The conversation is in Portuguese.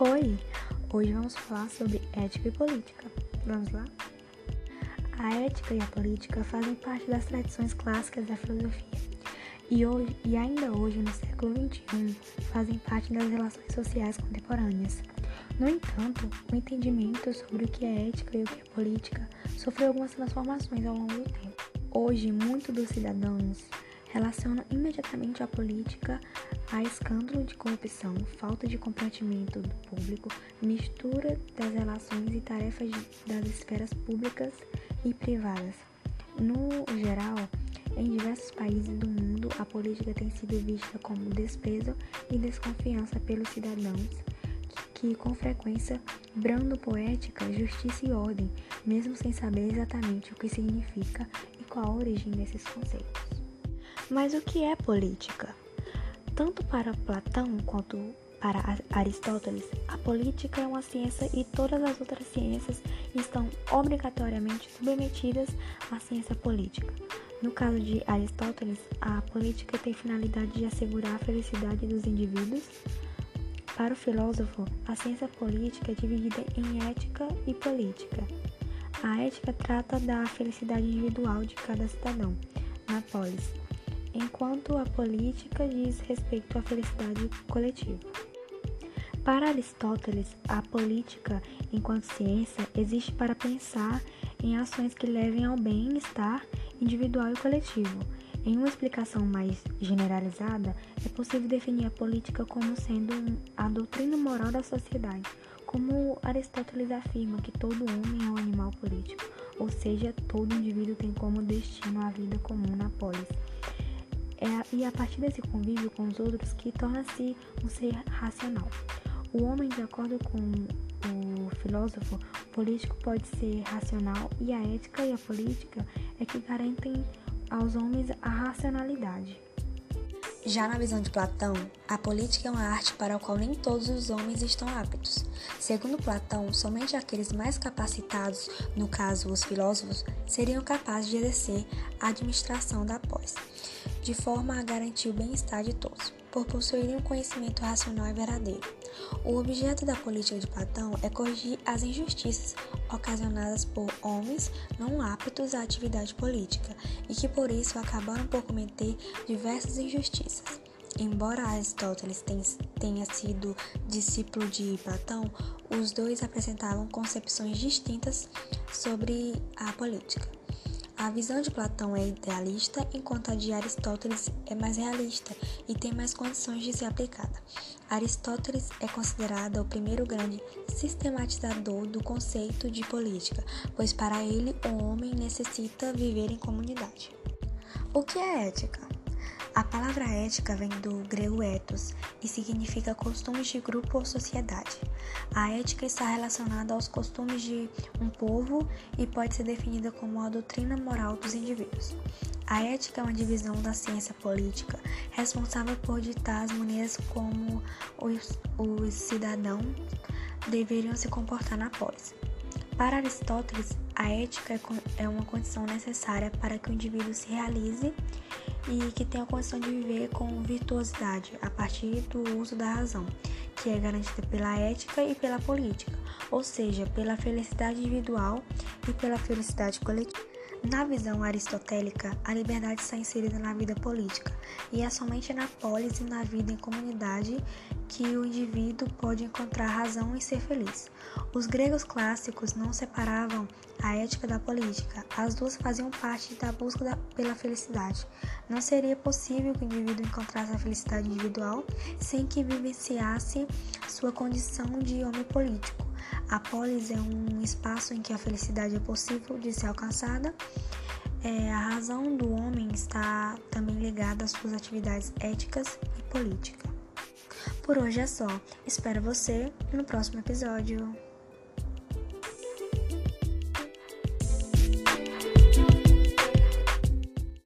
Oi! Hoje vamos falar sobre ética e política. Vamos lá? A ética e a política fazem parte das tradições clássicas da filosofia e, hoje, e ainda hoje, no século XXI, fazem parte das relações sociais contemporâneas. No entanto, o entendimento sobre o que é ética e o que é política sofreu algumas transformações ao longo do tempo. Hoje, muitos dos cidadãos relaciona imediatamente a política a escândalo de corrupção, falta de comprometimento do público, mistura das relações e tarefas das esferas públicas e privadas. No geral, em diversos países do mundo, a política tem sido vista como desprezo e desconfiança pelos cidadãos, que, que com frequência brando poética, justiça e ordem, mesmo sem saber exatamente o que significa e qual a origem desses conceitos. Mas o que é política? Tanto para Platão quanto para Aristóteles, a política é uma ciência e todas as outras ciências estão obrigatoriamente submetidas à ciência política. No caso de Aristóteles, a política tem finalidade de assegurar a felicidade dos indivíduos. Para o filósofo, a ciência política é dividida em ética e política. A ética trata da felicidade individual de cada cidadão na polis enquanto a política diz respeito à felicidade coletiva. Para Aristóteles, a política, enquanto ciência, existe para pensar em ações que levem ao bem-estar individual e coletivo. Em uma explicação mais generalizada, é possível definir a política como sendo a doutrina moral da sociedade, como Aristóteles afirma que todo homem é um animal político, ou seja, todo indivíduo tem como destino a vida comum na polis. É, e a partir desse convívio com os outros que torna-se um ser racional. O homem, de acordo com o filósofo, o político pode ser racional e a ética e a política é que garantem aos homens a racionalidade. Já na visão de Platão, a política é uma arte para a qual nem todos os homens estão aptos. Segundo Platão, somente aqueles mais capacitados, no caso os filósofos, seriam capazes de exercer a administração da polis, de forma a garantir o bem-estar de todos, por possuírem um conhecimento racional e verdadeiro. O objeto da política de Platão é corrigir as injustiças ocasionadas por homens não aptos à atividade política e que por isso acabaram por cometer diversas injustiças. Embora Aristóteles tenha sido discípulo de Platão, os dois apresentavam concepções distintas sobre a política. A visão de Platão é idealista, enquanto a de Aristóteles é mais realista e tem mais condições de ser aplicada. Aristóteles é considerado o primeiro grande sistematizador do conceito de política, pois para ele o homem necessita viver em comunidade. O que é ética? A palavra ética vem do grego ethos e significa costumes de grupo ou sociedade. A ética está relacionada aos costumes de um povo e pode ser definida como a doutrina moral dos indivíduos. A ética é uma divisão da ciência política responsável por ditar as maneiras como os, os cidadãos deveriam se comportar na polis. Para Aristóteles, a ética é, é uma condição necessária para que o indivíduo se realize e que tenha a condição de viver com virtuosidade a partir do uso da razão, que é garantida pela ética e pela política, ou seja, pela felicidade individual e pela felicidade coletiva. Na visão aristotélica, a liberdade está inserida na vida política e é somente na polis e na vida em comunidade que o indivíduo pode encontrar razão e ser feliz. Os gregos clássicos não separavam a ética da política, as duas faziam parte da busca da, pela felicidade. Não seria possível que o indivíduo encontrasse a felicidade individual sem que vivenciasse sua condição de homem político. A polis é um espaço em que a felicidade é possível de ser alcançada. É, a razão do homem está também ligada às suas atividades éticas e políticas. Por hoje é só. Espero você no próximo episódio.